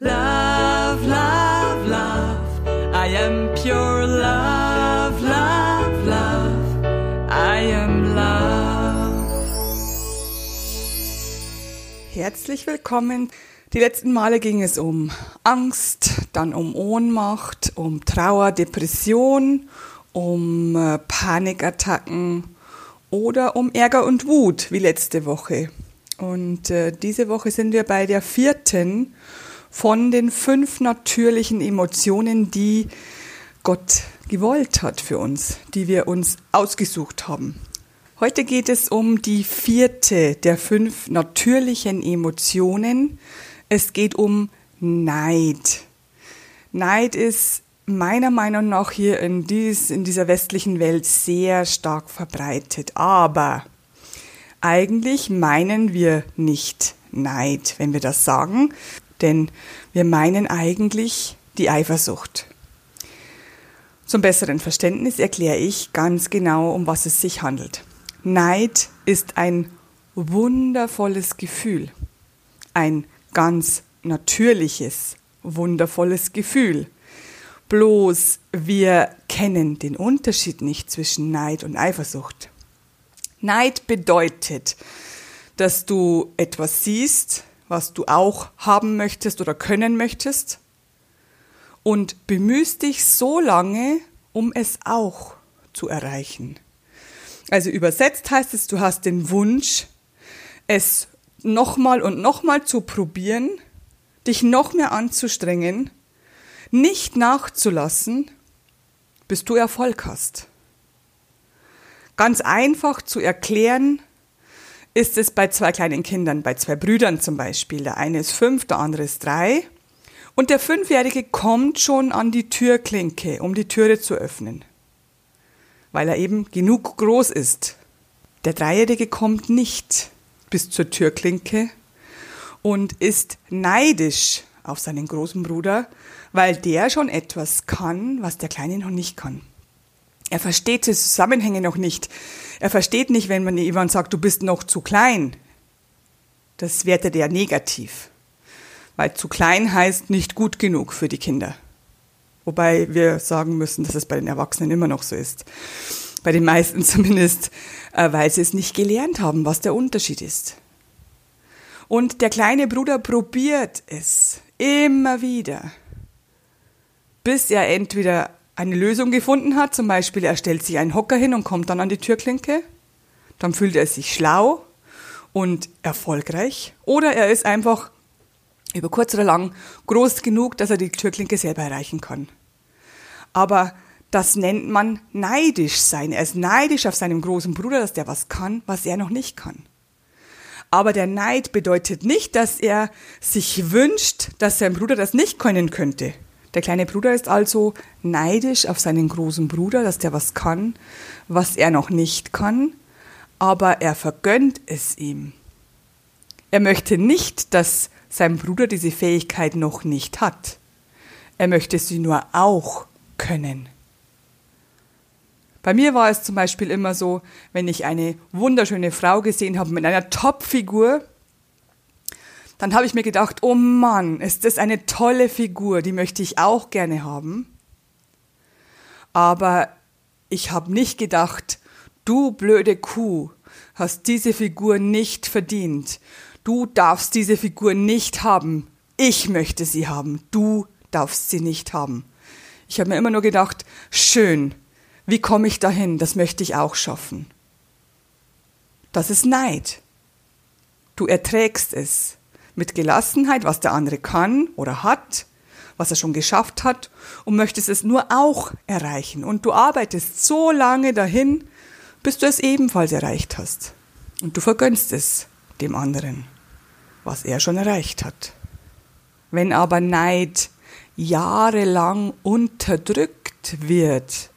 Love, love, love. I am pure love, love, love. I am love. Herzlich willkommen. Die letzten Male ging es um Angst, dann um Ohnmacht, um Trauer, Depression, um äh, Panikattacken oder um Ärger und Wut, wie letzte Woche. Und äh, diese Woche sind wir bei der vierten von den fünf natürlichen Emotionen, die Gott gewollt hat für uns, die wir uns ausgesucht haben. Heute geht es um die vierte der fünf natürlichen Emotionen. Es geht um Neid. Neid ist meiner Meinung nach hier in, dies, in dieser westlichen Welt sehr stark verbreitet. Aber eigentlich meinen wir nicht Neid, wenn wir das sagen, denn wir meinen eigentlich die Eifersucht. Zum besseren Verständnis erkläre ich ganz genau, um was es sich handelt. Neid ist ein wundervolles Gefühl, ein ganz natürliches, wundervolles Gefühl. Bloß wir kennen den Unterschied nicht zwischen Neid und Eifersucht. Neid bedeutet, dass du etwas siehst, was du auch haben möchtest oder können möchtest und bemühst dich so lange, um es auch zu erreichen. Also übersetzt heißt es, du hast den Wunsch, es nochmal und nochmal zu probieren, dich noch mehr anzustrengen, nicht nachzulassen, bis du Erfolg hast. Ganz einfach zu erklären ist es bei zwei kleinen Kindern, bei zwei Brüdern zum Beispiel. Der eine ist fünf, der andere ist drei. Und der Fünfjährige kommt schon an die Türklinke, um die Türe zu öffnen, weil er eben genug groß ist. Der Dreijährige kommt nicht bis zur Türklinke und ist neidisch auf seinen großen Bruder, weil der schon etwas kann, was der Kleine noch nicht kann. Er versteht die Zusammenhänge noch nicht. Er versteht nicht, wenn man jemand sagt, du bist noch zu klein. Das wertet er negativ. Weil zu klein heißt nicht gut genug für die Kinder. Wobei wir sagen müssen, dass es bei den Erwachsenen immer noch so ist. Bei den meisten zumindest, äh, weil sie es nicht gelernt haben, was der Unterschied ist. Und der kleine Bruder probiert es immer wieder, bis er entweder eine Lösung gefunden hat, zum Beispiel er stellt sich einen Hocker hin und kommt dann an die Türklinke, dann fühlt er sich schlau und erfolgreich, oder er ist einfach über kurz oder lang groß genug, dass er die Türklinke selber erreichen kann. Aber das nennt man neidisch sein. Er ist neidisch auf seinen großen Bruder, dass der was kann, was er noch nicht kann. Aber der Neid bedeutet nicht, dass er sich wünscht, dass sein Bruder das nicht können könnte. Der kleine Bruder ist also neidisch auf seinen großen Bruder, dass der was kann, was er noch nicht kann, aber er vergönnt es ihm. Er möchte nicht, dass sein Bruder diese Fähigkeit noch nicht hat. Er möchte sie nur auch können. Bei mir war es zum Beispiel immer so, wenn ich eine wunderschöne Frau gesehen habe mit einer Top-Figur, dann habe ich mir gedacht, oh Mann, ist das eine tolle Figur, die möchte ich auch gerne haben. Aber ich habe nicht gedacht, du blöde Kuh, hast diese Figur nicht verdient. Du darfst diese Figur nicht haben. Ich möchte sie haben. Du darfst sie nicht haben. Ich habe mir immer nur gedacht, schön, wie komme ich dahin? Das möchte ich auch schaffen. Das ist Neid. Du erträgst es mit Gelassenheit, was der andere kann oder hat, was er schon geschafft hat und möchtest es nur auch erreichen. Und du arbeitest so lange dahin, bis du es ebenfalls erreicht hast. Und du vergönnst es dem anderen, was er schon erreicht hat. Wenn aber Neid jahrelang unterdrückt wird,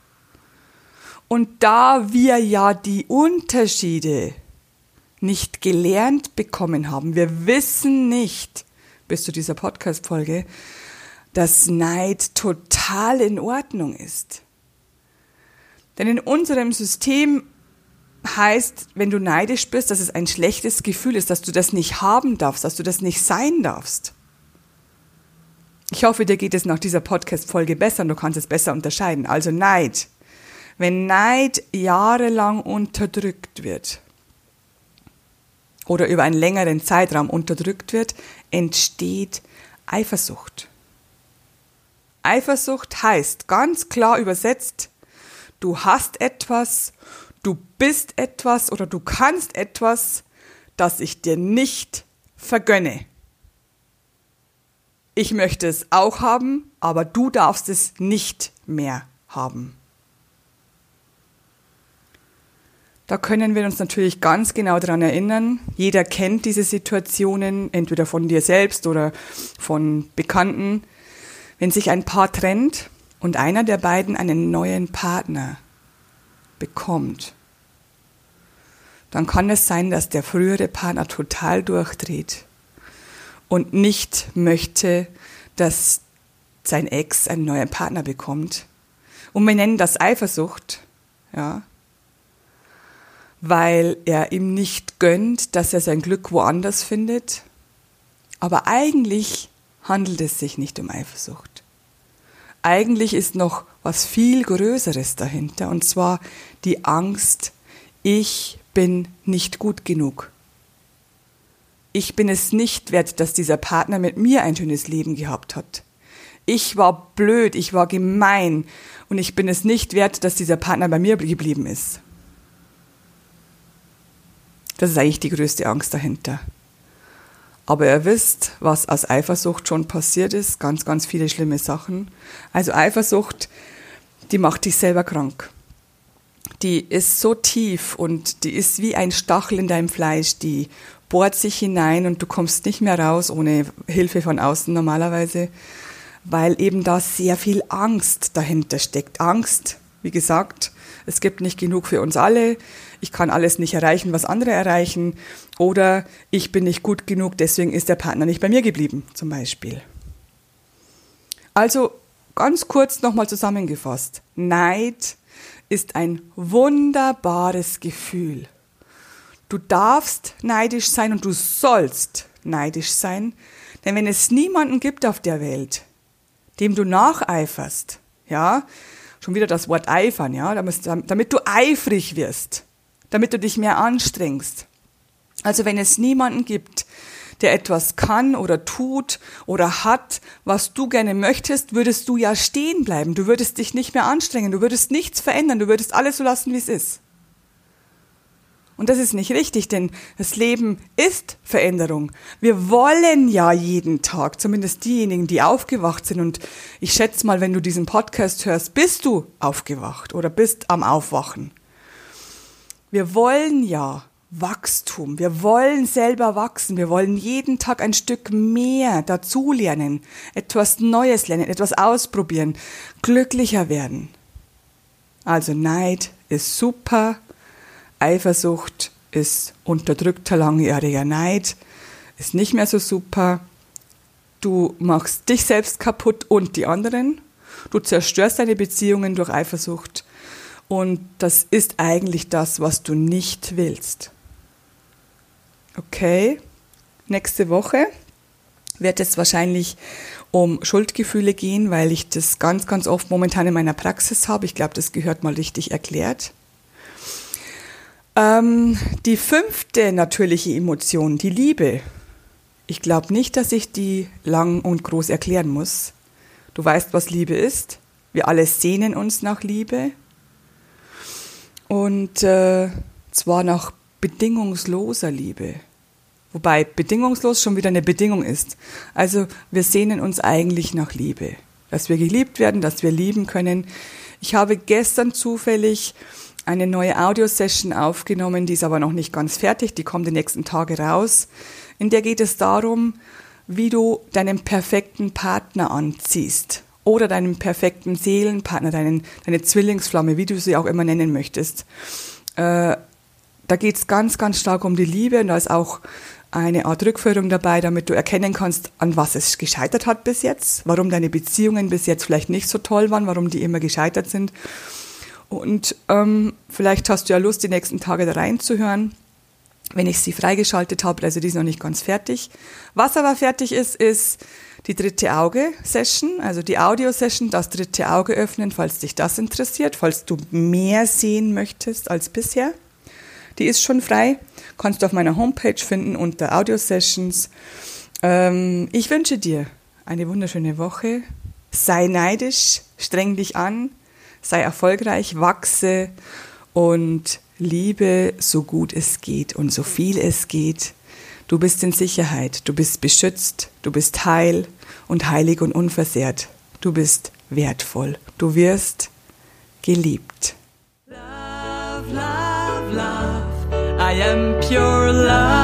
und da wir ja die Unterschiede nicht gelernt bekommen haben. Wir wissen nicht, bis zu dieser Podcast-Folge, dass Neid total in Ordnung ist. Denn in unserem System heißt, wenn du neidisch bist, dass es ein schlechtes Gefühl ist, dass du das nicht haben darfst, dass du das nicht sein darfst. Ich hoffe, dir geht es nach dieser Podcast-Folge besser und du kannst es besser unterscheiden. Also Neid. Wenn Neid jahrelang unterdrückt wird oder über einen längeren Zeitraum unterdrückt wird, entsteht Eifersucht. Eifersucht heißt ganz klar übersetzt, du hast etwas, du bist etwas oder du kannst etwas, das ich dir nicht vergönne. Ich möchte es auch haben, aber du darfst es nicht mehr haben. Da können wir uns natürlich ganz genau daran erinnern. Jeder kennt diese Situationen, entweder von dir selbst oder von Bekannten. Wenn sich ein Paar trennt und einer der beiden einen neuen Partner bekommt, dann kann es sein, dass der frühere Partner total durchdreht und nicht möchte, dass sein Ex einen neuen Partner bekommt. Und wir nennen das Eifersucht, ja, weil er ihm nicht gönnt, dass er sein Glück woanders findet. Aber eigentlich handelt es sich nicht um Eifersucht. Eigentlich ist noch was viel Größeres dahinter, und zwar die Angst, ich bin nicht gut genug. Ich bin es nicht wert, dass dieser Partner mit mir ein schönes Leben gehabt hat. Ich war blöd, ich war gemein und ich bin es nicht wert, dass dieser Partner bei mir geblieben ist. Das ist eigentlich die größte Angst dahinter. Aber ihr wisst, was aus Eifersucht schon passiert ist, ganz, ganz viele schlimme Sachen. Also Eifersucht, die macht dich selber krank. Die ist so tief und die ist wie ein Stachel in deinem Fleisch, die bohrt sich hinein und du kommst nicht mehr raus ohne Hilfe von außen normalerweise, weil eben da sehr viel Angst dahinter steckt. Angst, wie gesagt, es gibt nicht genug für uns alle, ich kann alles nicht erreichen, was andere erreichen, oder ich bin nicht gut genug, deswegen ist der Partner nicht bei mir geblieben, zum Beispiel. Also ganz kurz nochmal zusammengefasst. Neid ist ein wunderbares Gefühl. Du darfst neidisch sein und du sollst neidisch sein, denn wenn es niemanden gibt auf der Welt, dem du nacheiferst, ja, schon wieder das Wort eifern, ja, damit du eifrig wirst, damit du dich mehr anstrengst. Also wenn es niemanden gibt, der etwas kann oder tut oder hat, was du gerne möchtest, würdest du ja stehen bleiben. Du würdest dich nicht mehr anstrengen, du würdest nichts verändern, du würdest alles so lassen, wie es ist. Und das ist nicht richtig, denn das Leben ist Veränderung. Wir wollen ja jeden Tag, zumindest diejenigen, die aufgewacht sind. Und ich schätze mal, wenn du diesen Podcast hörst, bist du aufgewacht oder bist am Aufwachen. Wir wollen ja Wachstum. Wir wollen selber wachsen. Wir wollen jeden Tag ein Stück mehr dazulernen, etwas Neues lernen, etwas ausprobieren, glücklicher werden. Also Neid ist super. Eifersucht ist unterdrückter langjähriger Neid, ist nicht mehr so super. Du machst dich selbst kaputt und die anderen. Du zerstörst deine Beziehungen durch Eifersucht. Und das ist eigentlich das, was du nicht willst. Okay, nächste Woche wird es wahrscheinlich um Schuldgefühle gehen, weil ich das ganz, ganz oft momentan in meiner Praxis habe. Ich glaube, das gehört mal richtig erklärt. Ähm, die fünfte natürliche Emotion, die Liebe. Ich glaube nicht, dass ich die lang und groß erklären muss. Du weißt, was Liebe ist. Wir alle sehnen uns nach Liebe. Und äh, zwar nach bedingungsloser Liebe. Wobei bedingungslos schon wieder eine Bedingung ist. Also wir sehnen uns eigentlich nach Liebe. Dass wir geliebt werden, dass wir lieben können. Ich habe gestern zufällig eine neue Audiosession aufgenommen, die ist aber noch nicht ganz fertig, die kommt die nächsten Tage raus. In der geht es darum, wie du deinen perfekten Partner anziehst oder deinen perfekten Seelenpartner, deinen, deine Zwillingsflamme, wie du sie auch immer nennen möchtest. Äh, da geht es ganz, ganz stark um die Liebe und da ist auch eine Art Rückführung dabei, damit du erkennen kannst, an was es gescheitert hat bis jetzt, warum deine Beziehungen bis jetzt vielleicht nicht so toll waren, warum die immer gescheitert sind. Und ähm, vielleicht hast du ja Lust, die nächsten Tage da reinzuhören, wenn ich sie freigeschaltet habe. Also die ist noch nicht ganz fertig. Was aber fertig ist, ist die dritte Auge-Session, also die Audio-Session, das dritte Auge öffnen, falls dich das interessiert, falls du mehr sehen möchtest als bisher. Die ist schon frei, kannst du auf meiner Homepage finden unter Audio-Sessions. Ähm, ich wünsche dir eine wunderschöne Woche. Sei neidisch, streng dich an, sei erfolgreich, wachse und liebe so gut es geht und so viel es geht. Du bist in Sicherheit, du bist beschützt, du bist heil und heilig und unversehrt. Du bist wertvoll, du wirst geliebt. Love, love, love. I am pure love.